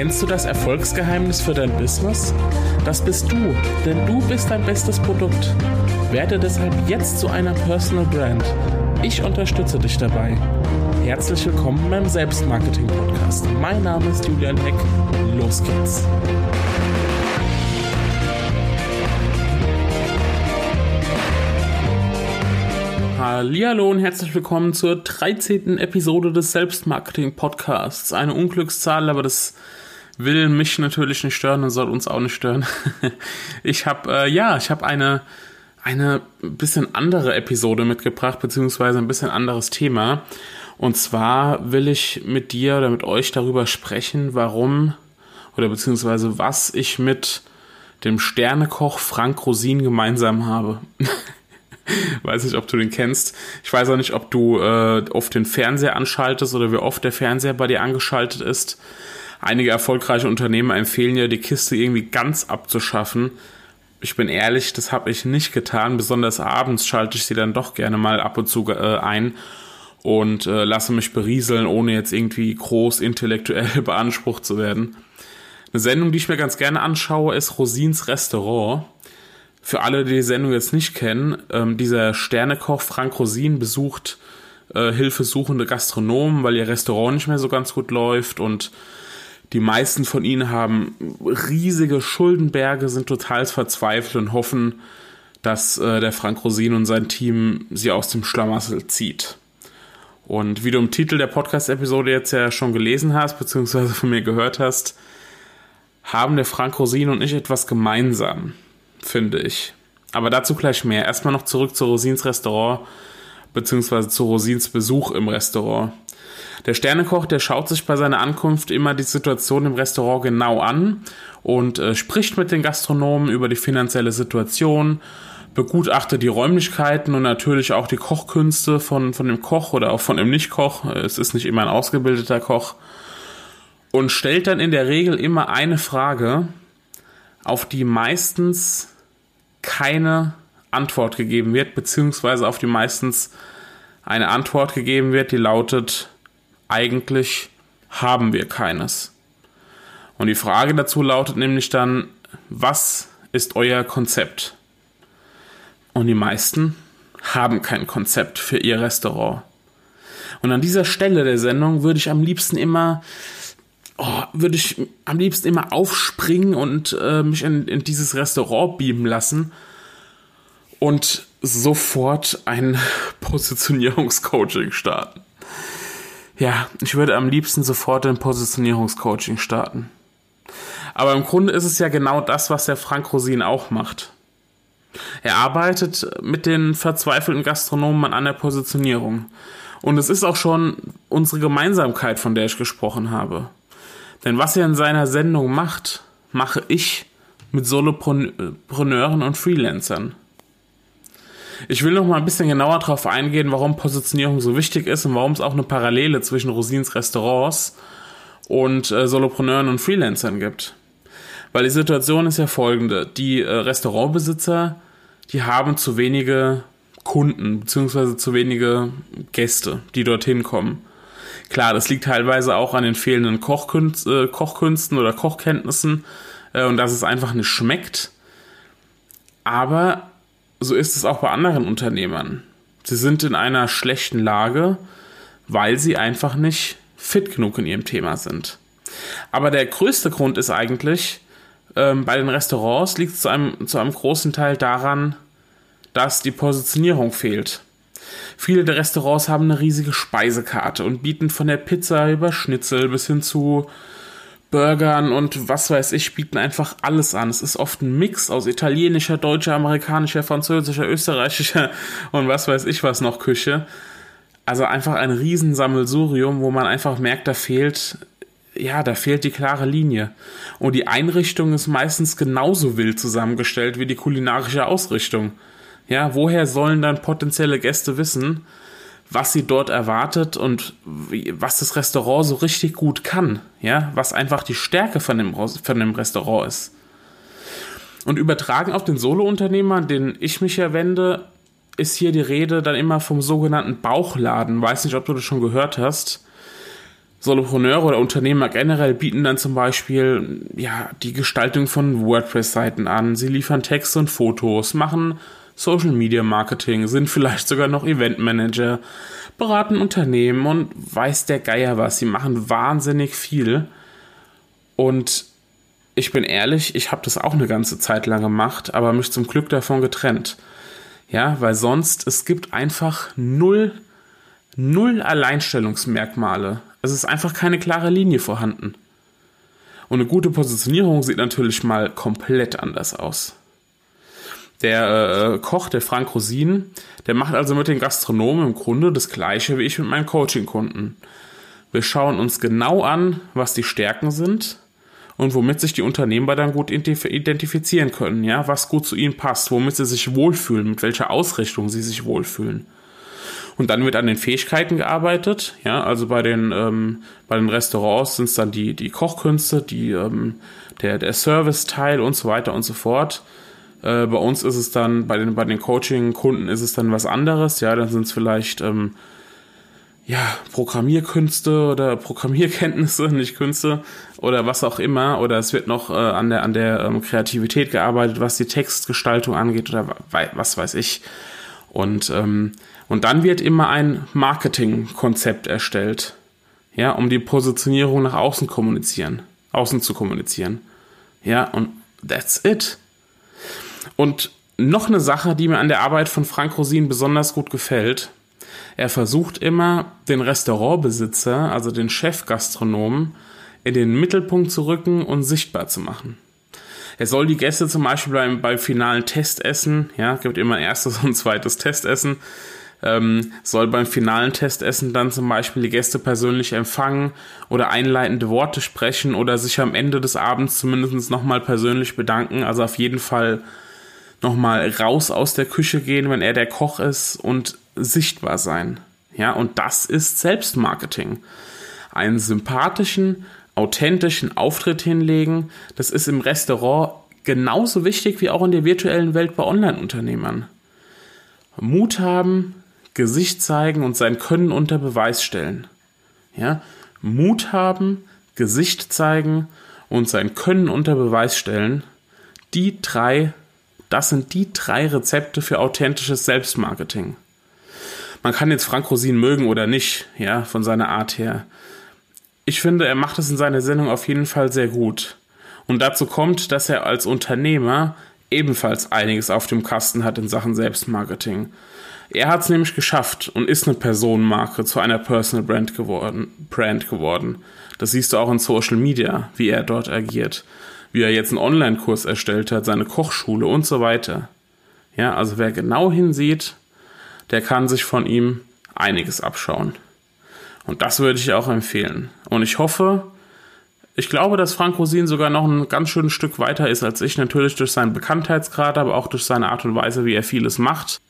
Kennst du das Erfolgsgeheimnis für dein Business? Das bist du, denn du bist dein bestes Produkt. Werde deshalb jetzt zu einer Personal Brand. Ich unterstütze dich dabei. Herzlich willkommen beim Selbstmarketing-Podcast. Mein Name ist Julian Heck. Los geht's. Hallo und herzlich willkommen zur 13. Episode des Selbstmarketing Podcasts. Eine Unglückszahl, aber das will mich natürlich nicht stören und soll uns auch nicht stören. Ich habe äh, ja, ich habe eine eine bisschen andere Episode mitgebracht beziehungsweise ein bisschen anderes Thema. Und zwar will ich mit dir oder mit euch darüber sprechen, warum oder beziehungsweise was ich mit dem Sternekoch Frank Rosin gemeinsam habe. weiß nicht, ob du den kennst. Ich weiß auch nicht, ob du äh, oft den Fernseher anschaltest oder wie oft der Fernseher bei dir angeschaltet ist. Einige erfolgreiche Unternehmen empfehlen ja, die Kiste irgendwie ganz abzuschaffen. Ich bin ehrlich, das habe ich nicht getan. Besonders abends schalte ich sie dann doch gerne mal ab und zu äh, ein und äh, lasse mich berieseln, ohne jetzt irgendwie groß intellektuell beansprucht zu werden. Eine Sendung, die ich mir ganz gerne anschaue, ist Rosins Restaurant. Für alle, die die Sendung jetzt nicht kennen, ähm, dieser Sternekoch Frank Rosin besucht äh, hilfesuchende Gastronomen, weil ihr Restaurant nicht mehr so ganz gut läuft und die meisten von ihnen haben riesige Schuldenberge, sind total verzweifelt und hoffen, dass äh, der Frank Rosin und sein Team sie aus dem Schlamassel zieht. Und wie du im Titel der Podcast-Episode jetzt ja schon gelesen hast, beziehungsweise von mir gehört hast, haben der Frank Rosin und ich etwas gemeinsam finde ich. Aber dazu gleich mehr. Erstmal noch zurück zu Rosins Restaurant, beziehungsweise zu Rosins Besuch im Restaurant. Der Sternekoch, der schaut sich bei seiner Ankunft immer die Situation im Restaurant genau an und äh, spricht mit den Gastronomen über die finanzielle Situation, begutachtet die Räumlichkeiten und natürlich auch die Kochkünste von, von dem Koch oder auch von dem Nicht-Koch. Es ist nicht immer ein ausgebildeter Koch. Und stellt dann in der Regel immer eine Frage, auf die meistens keine Antwort gegeben wird, beziehungsweise auf die meistens eine Antwort gegeben wird, die lautet, eigentlich haben wir keines. Und die Frage dazu lautet nämlich dann, was ist euer Konzept? Und die meisten haben kein Konzept für ihr Restaurant. Und an dieser Stelle der Sendung würde ich am liebsten immer oh, würde ich am liebsten immer aufspringen und äh, mich in, in dieses Restaurant beamen lassen und sofort ein Positionierungscoaching starten. Ja, ich würde am liebsten sofort ein Positionierungscoaching starten. Aber im Grunde ist es ja genau das, was der Frank Rosin auch macht. Er arbeitet mit den verzweifelten Gastronomen an der Positionierung. Und es ist auch schon unsere Gemeinsamkeit, von der ich gesprochen habe. Denn was er in seiner Sendung macht, mache ich mit Solopreneuren und Freelancern. Ich will noch mal ein bisschen genauer darauf eingehen, warum Positionierung so wichtig ist und warum es auch eine Parallele zwischen Rosins Restaurants und äh, Solopreneuren und Freelancern gibt. Weil die Situation ist ja folgende. Die äh, Restaurantbesitzer, die haben zu wenige Kunden, beziehungsweise zu wenige Gäste, die dorthin kommen. Klar, das liegt teilweise auch an den fehlenden Kochkünst, äh, Kochkünsten oder Kochkenntnissen äh, und dass es einfach nicht schmeckt. Aber so ist es auch bei anderen Unternehmern. Sie sind in einer schlechten Lage, weil sie einfach nicht fit genug in ihrem Thema sind. Aber der größte Grund ist eigentlich, ähm, bei den Restaurants liegt es zu einem, zu einem großen Teil daran, dass die Positionierung fehlt. Viele der Restaurants haben eine riesige Speisekarte und bieten von der Pizza über Schnitzel bis hin zu Burgern und was weiß ich, bieten einfach alles an. Es ist oft ein Mix aus italienischer, deutscher, amerikanischer, französischer, österreichischer und was weiß ich was noch Küche. Also einfach ein Riesensammelsurium, wo man einfach merkt, da fehlt, ja, da fehlt die klare Linie. Und die Einrichtung ist meistens genauso wild zusammengestellt wie die kulinarische Ausrichtung. Ja, woher sollen dann potenzielle Gäste wissen, was sie dort erwartet und was das Restaurant so richtig gut kann? Ja, was einfach die Stärke von dem, von dem Restaurant ist. Und übertragen auf den Solo-Unternehmer, den ich mich ja wende, ist hier die Rede dann immer vom sogenannten Bauchladen. Weiß nicht, ob du das schon gehört hast. Solopreneure oder Unternehmer generell bieten dann zum Beispiel ja, die Gestaltung von WordPress-Seiten an. Sie liefern Texte und Fotos, machen Social Media Marketing, sind vielleicht sogar noch Eventmanager, beraten Unternehmen und weiß der Geier was. Sie machen wahnsinnig viel. Und ich bin ehrlich, ich habe das auch eine ganze Zeit lang gemacht, aber mich zum Glück davon getrennt. Ja, weil sonst, es gibt einfach null, null Alleinstellungsmerkmale. Es ist einfach keine klare Linie vorhanden. Und eine gute Positionierung sieht natürlich mal komplett anders aus. Der äh, Koch, der Frank Rosin, der macht also mit den Gastronomen im Grunde das gleiche wie ich mit meinen Coaching-Kunden. Wir schauen uns genau an, was die Stärken sind und womit sich die Unternehmer dann gut identifizieren können, ja, was gut zu ihnen passt, womit sie sich wohlfühlen, mit welcher Ausrichtung sie sich wohlfühlen. Und dann wird an den Fähigkeiten gearbeitet. Ja, also bei den, ähm, bei den Restaurants sind es dann die, die Kochkünste, die, ähm, der, der Service-Teil und so weiter und so fort. Äh, bei uns ist es dann, bei den, bei den Coaching-Kunden ist es dann was anderes. Ja, dann sind es vielleicht ähm, ja, Programmierkünste oder Programmierkenntnisse, nicht Künste oder was auch immer. Oder es wird noch äh, an der, an der ähm, Kreativität gearbeitet, was die Textgestaltung angeht oder was weiß ich. Und ähm, und dann wird immer ein Marketingkonzept erstellt, ja, um die Positionierung nach außen kommunizieren, außen zu kommunizieren. Ja, und that's it. Und noch eine Sache, die mir an der Arbeit von Frank Rosin besonders gut gefällt. Er versucht immer, den Restaurantbesitzer, also den Chefgastronomen, in den Mittelpunkt zu rücken und sichtbar zu machen. Er soll die Gäste zum Beispiel beim, beim finalen Testessen, ja, gibt immer ein erstes und zweites Testessen, ähm, soll beim finalen Testessen dann zum Beispiel die Gäste persönlich empfangen oder einleitende Worte sprechen oder sich am Ende des Abends zumindest nochmal persönlich bedanken. Also auf jeden Fall nochmal raus aus der Küche gehen, wenn er der Koch ist und sichtbar sein. Ja, und das ist Selbstmarketing. Einen sympathischen, authentischen Auftritt hinlegen, das ist im Restaurant genauso wichtig wie auch in der virtuellen Welt bei Online-Unternehmern. Mut haben, Gesicht zeigen und sein Können unter Beweis stellen. Ja, Mut haben, Gesicht zeigen und sein Können unter Beweis stellen. Die drei, das sind die drei Rezepte für authentisches Selbstmarketing. Man kann jetzt Frank Rosin mögen oder nicht, ja, von seiner Art her. Ich finde, er macht es in seiner Sendung auf jeden Fall sehr gut. Und dazu kommt, dass er als Unternehmer ebenfalls einiges auf dem Kasten hat in Sachen Selbstmarketing. Er hat es nämlich geschafft und ist eine Personenmarke zu einer Personal Brand geworden, Brand geworden. Das siehst du auch in Social Media, wie er dort agiert, wie er jetzt einen Online-Kurs erstellt hat, seine Kochschule und so weiter. Ja, also wer genau hinsieht, der kann sich von ihm einiges abschauen. Und das würde ich auch empfehlen. Und ich hoffe, ich glaube, dass Frank Rosin sogar noch ein ganz schönes Stück weiter ist als ich, natürlich durch seinen Bekanntheitsgrad, aber auch durch seine Art und Weise, wie er vieles macht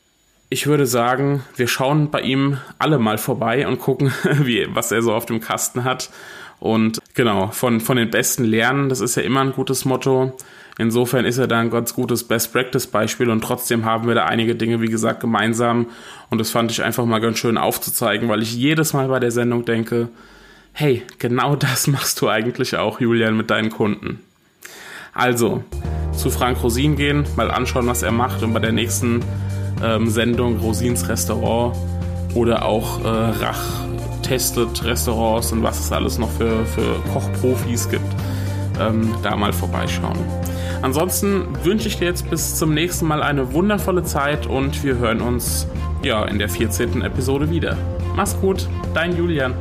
ich würde sagen, wir schauen bei ihm alle mal vorbei und gucken, wie, was er so auf dem Kasten hat. Und genau, von, von den Besten lernen, das ist ja immer ein gutes Motto. Insofern ist er da ein ganz gutes Best-Practice-Beispiel und trotzdem haben wir da einige Dinge, wie gesagt, gemeinsam. Und das fand ich einfach mal ganz schön aufzuzeigen, weil ich jedes Mal bei der Sendung denke, hey, genau das machst du eigentlich auch, Julian, mit deinen Kunden. Also, zu Frank Rosin gehen, mal anschauen, was er macht und bei der nächsten ähm, Sendung Rosins Restaurant oder auch äh, Rach testet Restaurants und was es alles noch für, für Kochprofis gibt, ähm, da mal vorbeischauen. Ansonsten wünsche ich dir jetzt bis zum nächsten Mal eine wundervolle Zeit und wir hören uns ja in der 14. Episode wieder. Mach's gut, dein Julian.